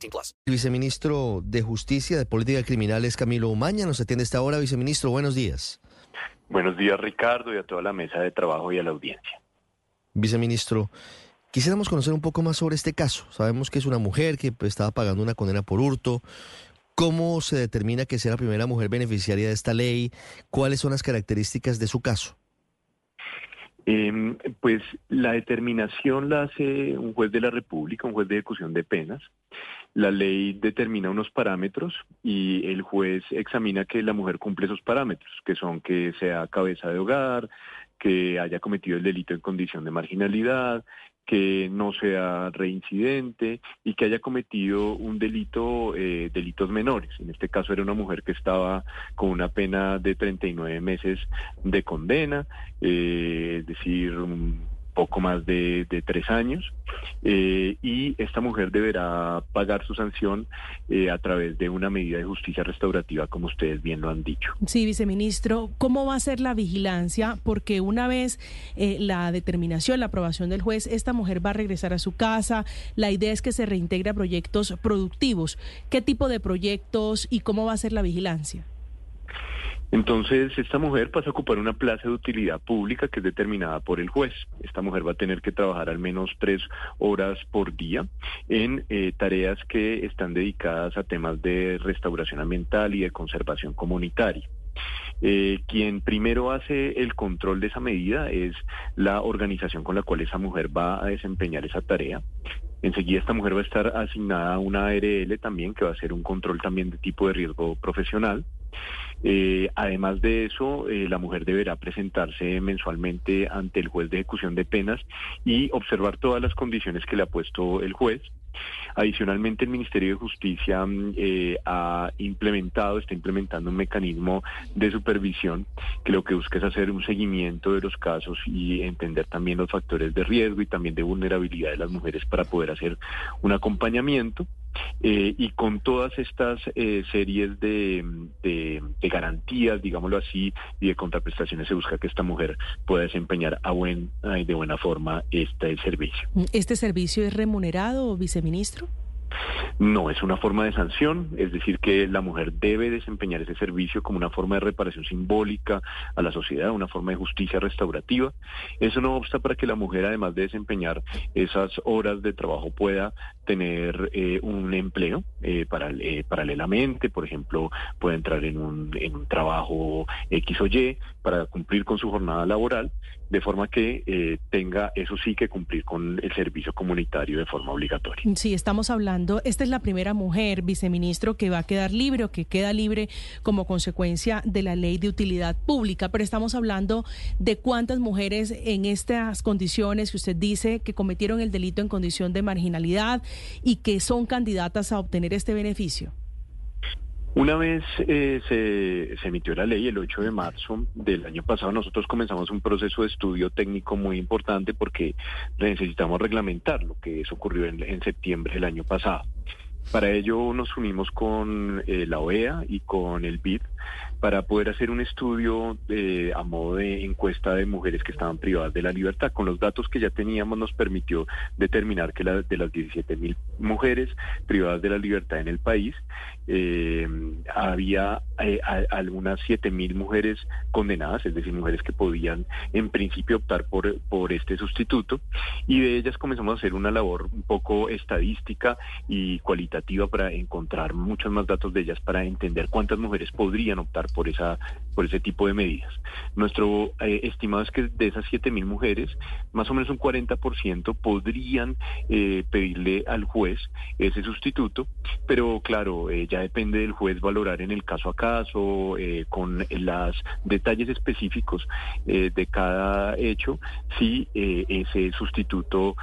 18 plus. El viceministro de Justicia de Política Criminal es Camilo Umaña. Nos atiende esta hora. Viceministro, buenos días. Buenos días, Ricardo, y a toda la mesa de trabajo y a la audiencia. Viceministro, quisiéramos conocer un poco más sobre este caso. Sabemos que es una mujer que pues, estaba pagando una condena por hurto. ¿Cómo se determina que sea la primera mujer beneficiaria de esta ley? ¿Cuáles son las características de su caso? Eh, pues la determinación la hace un juez de la República, un juez de ejecución de penas. La ley determina unos parámetros y el juez examina que la mujer cumple esos parámetros, que son que sea cabeza de hogar, que haya cometido el delito en condición de marginalidad, que no sea reincidente y que haya cometido un delito, eh, delitos menores. En este caso era una mujer que estaba con una pena de 39 meses de condena, eh, es decir, poco más de, de tres años, eh, y esta mujer deberá pagar su sanción eh, a través de una medida de justicia restaurativa, como ustedes bien lo han dicho. Sí, viceministro, ¿cómo va a ser la vigilancia? Porque una vez eh, la determinación, la aprobación del juez, esta mujer va a regresar a su casa. La idea es que se reintegre a proyectos productivos. ¿Qué tipo de proyectos y cómo va a ser la vigilancia? Entonces, esta mujer pasa a ocupar una plaza de utilidad pública que es determinada por el juez. Esta mujer va a tener que trabajar al menos tres horas por día en eh, tareas que están dedicadas a temas de restauración ambiental y de conservación comunitaria. Eh, quien primero hace el control de esa medida es la organización con la cual esa mujer va a desempeñar esa tarea. Enseguida esta mujer va a estar asignada a una ARL también, que va a ser un control también de tipo de riesgo profesional. Eh, además de eso, eh, la mujer deberá presentarse mensualmente ante el juez de ejecución de penas y observar todas las condiciones que le ha puesto el juez. Adicionalmente, el Ministerio de Justicia mm, eh, ha implementado, está implementando un mecanismo de supervisión que lo que busca es hacer un seguimiento de los casos y entender también los factores de riesgo y también de vulnerabilidad de las mujeres para poder hacer un acompañamiento. Eh, y con todas estas eh, series de, de, de, garantías, digámoslo así, y de contraprestaciones, se busca que esta mujer pueda desempeñar a buen, de buena forma este servicio. ¿Este servicio es remunerado, viceministro? No, es una forma de sanción, es decir, que la mujer debe desempeñar ese servicio como una forma de reparación simbólica a la sociedad, una forma de justicia restaurativa. Eso no obsta para que la mujer, además de desempeñar esas horas de trabajo, pueda tener eh, un empleo eh, eh, paralelamente, por ejemplo, puede entrar en un, en un trabajo X o Y para cumplir con su jornada laboral, de forma que eh, tenga, eso sí, que cumplir con el servicio comunitario de forma obligatoria. Sí, estamos hablando, esta es la primera mujer, viceministro, que va a quedar libre o que queda libre como consecuencia de la ley de utilidad pública, pero estamos hablando de cuántas mujeres en estas condiciones que usted dice que cometieron el delito en condición de marginalidad y que son candidatas a obtener este beneficio. Una vez eh, se, emitió la ley el 8 de marzo del año pasado, nosotros comenzamos un proceso de estudio técnico muy importante porque necesitamos reglamentar lo que eso ocurrió en, en septiembre del año pasado. Para ello nos unimos con eh, la OEA y con el BID para poder hacer un estudio eh, a modo de encuesta de mujeres que estaban privadas de la libertad. Con los datos que ya teníamos nos permitió determinar que la, de las 17 mil mujeres privadas de la libertad en el país, eh, había eh, algunas 7 mil mujeres condenadas, es decir, mujeres que podían en principio optar por, por este sustituto, y de ellas comenzamos a hacer una labor un poco estadística y cualitativa para encontrar muchos más datos de ellas para entender cuántas mujeres podrían optar por esa por ese tipo de medidas. Nuestro eh, estimado es que de esas 7.000 mujeres, más o menos un 40% podrían eh, pedirle al juez ese sustituto, pero claro, eh, ya depende del juez valorar en el caso a caso, con los detalles específicos de cada hecho, si ese sustituto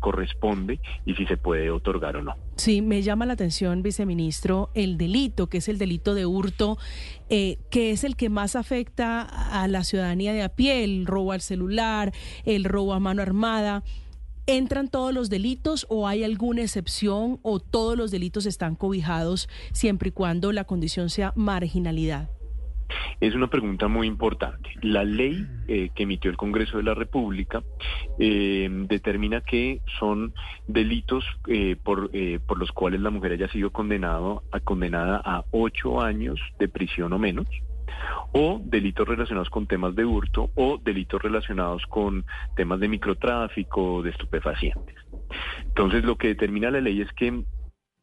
corresponde y si se puede otorgar o no. Sí, me llama la atención, viceministro, el delito, que es el delito de hurto, eh, que es el que más afecta a la ciudadanía de a pie, el robo al celular, el robo a mano armada. ¿Entran todos los delitos o hay alguna excepción o todos los delitos están cobijados siempre y cuando la condición sea marginalidad? Es una pregunta muy importante. La ley eh, que emitió el Congreso de la República eh, determina que son delitos eh, por, por los cuales la mujer haya sido condenado, a, condenada a ocho años de prisión o menos o delitos relacionados con temas de hurto o delitos relacionados con temas de microtráfico, de estupefacientes. Entonces, lo que determina la ley es que.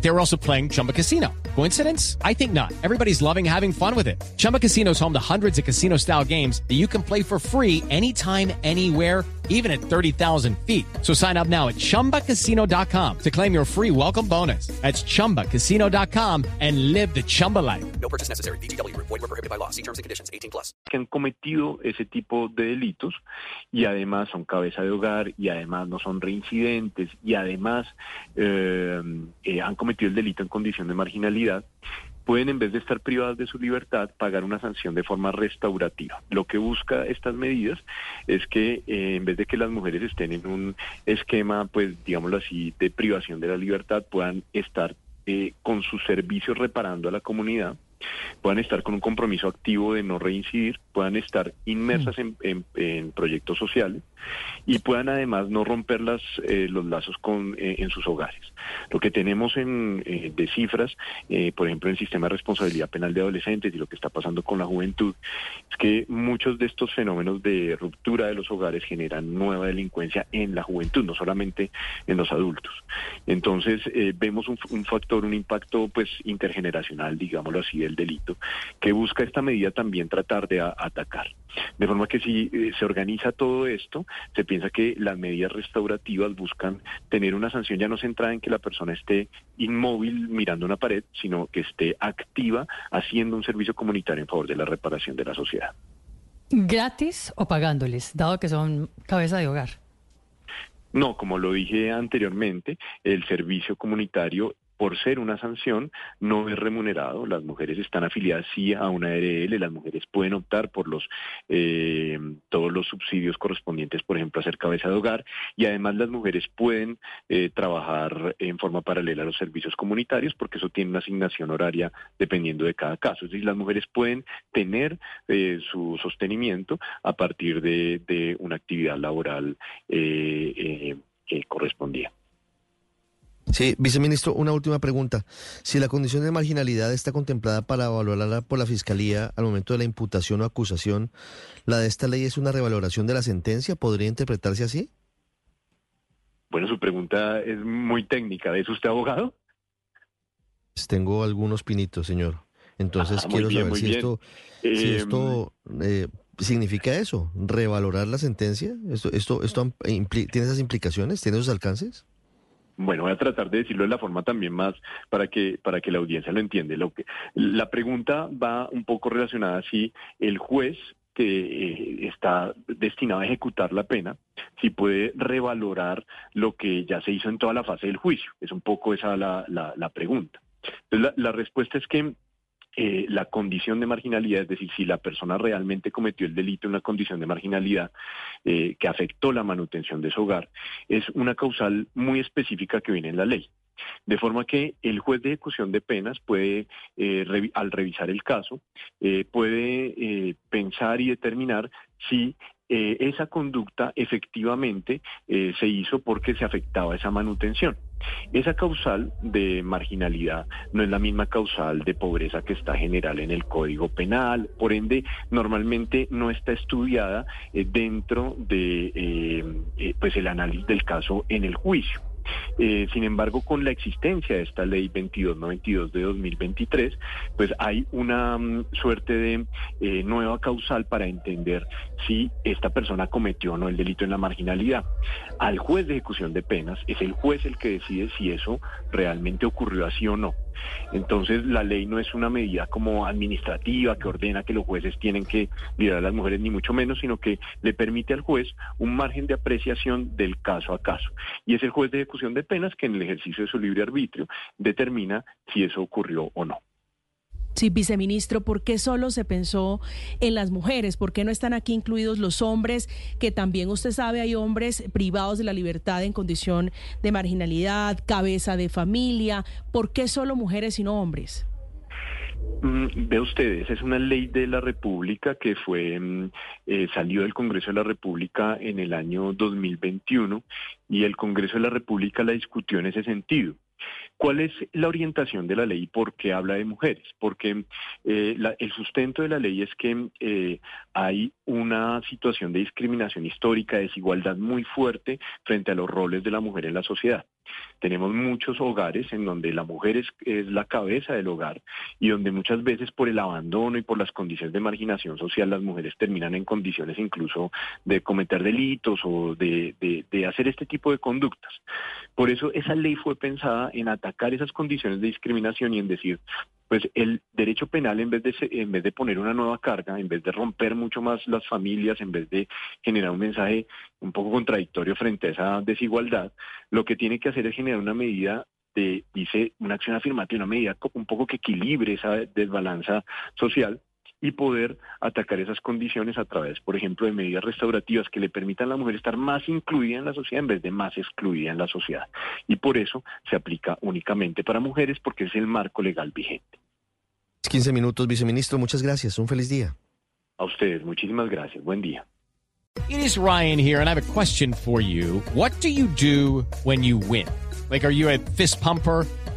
They were also playing Chumba Casino. Coincidence? I think not. Everybody's loving having fun with it. Chumba Casino is home to hundreds of casino style games that you can play for free anytime, anywhere even at 30,000 feet. So sign up now at ChumbaCasino.com to claim your free welcome bonus. That's ChumbaCasino.com and live the Chumba life. No purchase necessary. BGW. Void were prohibited by law. See terms and conditions. 18 plus. Que han cometido ese tipo de delitos y además son cabeza de hogar y además no son reincidentes y además eh, eh, han cometido el delito en condición de marginalidad pueden, en vez de estar privadas de su libertad, pagar una sanción de forma restaurativa. Lo que busca estas medidas es que, eh, en vez de que las mujeres estén en un esquema, pues, digámoslo así, de privación de la libertad, puedan estar eh, con sus servicios reparando a la comunidad puedan estar con un compromiso activo de no reincidir, puedan estar inmersas mm. en, proyectos sociales y puedan además no romper las, eh, los lazos con, eh, en sus hogares. Lo que tenemos en, eh, de cifras, por ejemplo, en el sistema de responsabilidad penal de adolescentes y lo que está pasando con la juventud, es que muchos de estos fenómenos de ruptura de los hogares generan nueva delincuencia en la juventud, no solamente en los adultos. Entonces, vemos un, un, factor, un impacto pues intergeneracional, digámoslo así, del delito, que busca esta medida también tratar de atacar. De forma que si se organiza todo esto, se piensa que las medidas restaurativas buscan tener una sanción ya no centrada en que la persona esté inmóvil mirando una pared, sino que esté activa haciendo un servicio comunitario en favor de la reparación de la sociedad. ¿Gratis o pagándoles, dado que son cabeza de hogar? No, como lo dije anteriormente, el servicio comunitario por ser una sanción, no es remunerado. Las mujeres están afiliadas sí a una ARL, las mujeres pueden optar por los eh, todos los subsidios correspondientes, por ejemplo, a ser cabeza de hogar, y además las mujeres pueden eh, trabajar en forma paralela a los servicios comunitarios, porque eso tiene una asignación horaria dependiendo de cada caso. Es decir, las mujeres pueden tener eh, su sostenimiento a partir de, de una actividad laboral que correspondía. Sí, viceministro, una última pregunta. Si la condición de marginalidad está contemplada para evaluarla por la Fiscalía al momento de la imputación o acusación, ¿la de esta ley es una revaloración de la sentencia? ¿Podría interpretarse así? Bueno, su pregunta es muy técnica. ¿Es usted abogado? Pues tengo algunos pinitos, señor. Entonces ah, quiero saber si esto, si esto eh, significa eso, revalorar la sentencia. ¿Esto, esto, esto tiene esas implicaciones? ¿Tiene esos alcances? Bueno, voy a tratar de decirlo de la forma también más para que para que la audiencia lo entienda. Lo que la pregunta va un poco relacionada si el juez que eh, está destinado a ejecutar la pena, si puede revalorar lo que ya se hizo en toda la fase del juicio. Es un poco esa la, la, pregunta. Entonces, la respuesta es que eh, la condición de marginalidad, es decir, si la persona realmente cometió el delito en una condición de marginalidad eh, que afectó la manutención de su hogar, es una causal muy específica que viene en la ley. De forma que el juez de ejecución de penas puede, eh, al revisar el caso, puede pensar y determinar si eh, esa conducta efectivamente eh, se hizo porque se afectaba esa manutención. Esa causal de marginalidad no es la misma causal de pobreza que está general en el Código Penal, por ende normalmente no está estudiada eh, dentro de pues el análisis del caso en el juicio. Eh, sin embargo, con la existencia de esta ley 2292 de 2023, pues hay una mm, suerte de eh, nueva causal para entender si esta persona cometió o no el delito en la marginalidad. Al juez de ejecución de penas es el juez el que decide si eso realmente ocurrió así o no. Entonces, la ley no es una medida como administrativa que ordena que los jueces tienen que liberar a las mujeres, ni mucho menos, sino que le permite al juez un margen de apreciación del caso a caso. Y es el juez de ejecución de penas que en el ejercicio de su libre arbitrio determina si eso ocurrió o no. Sí, viceministro, ¿por qué solo se pensó en las mujeres? ¿Por qué no están aquí incluidos los hombres? Que también usted sabe, hay hombres privados de la libertad en condición de marginalidad, cabeza de familia. ¿Por qué solo mujeres y no hombres? Mm, ve ustedes, es una ley de la República que fue mm, eh, salió del Congreso de la República en el año 2021 y el Congreso de la República la discutió en ese sentido. ¿Cuál es la orientación de la ley por qué habla de mujeres? Porque eh, el sustento de la ley es que eh, hay una situación de discriminación histórica, de desigualdad muy fuerte frente a los roles de la mujer en la sociedad. Tenemos muchos hogares en donde la mujer es, la cabeza del hogar y donde muchas veces por el abandono y por las condiciones de marginación social las mujeres terminan en condiciones incluso de cometer delitos o de, de hacer este tipo de conductas. Por eso esa ley fue pensada en atacar esas condiciones de discriminación y en decir, pues el derecho penal en vez de en vez de poner una nueva carga, en vez de romper mucho más las familias, en vez de generar un mensaje un poco contradictorio frente a esa desigualdad, lo que tiene que hacer es generar una medida de dice una acción afirmativa, una medida un poco que equilibre esa desbalanza social y poder atacar esas condiciones a través, por ejemplo, de medidas restaurativas que le permitan a la mujer estar más incluida en la sociedad en vez de más excluida en la sociedad. Y por eso se aplica únicamente para mujeres porque es el marco legal vigente. 15 minutos, viceministro. Muchas gracias. Un feliz día. A ustedes, muchísimas gracias. Buen día. It is Ryan here, and I have a question for you. What do you do when you win? Like, are you a fist pumper?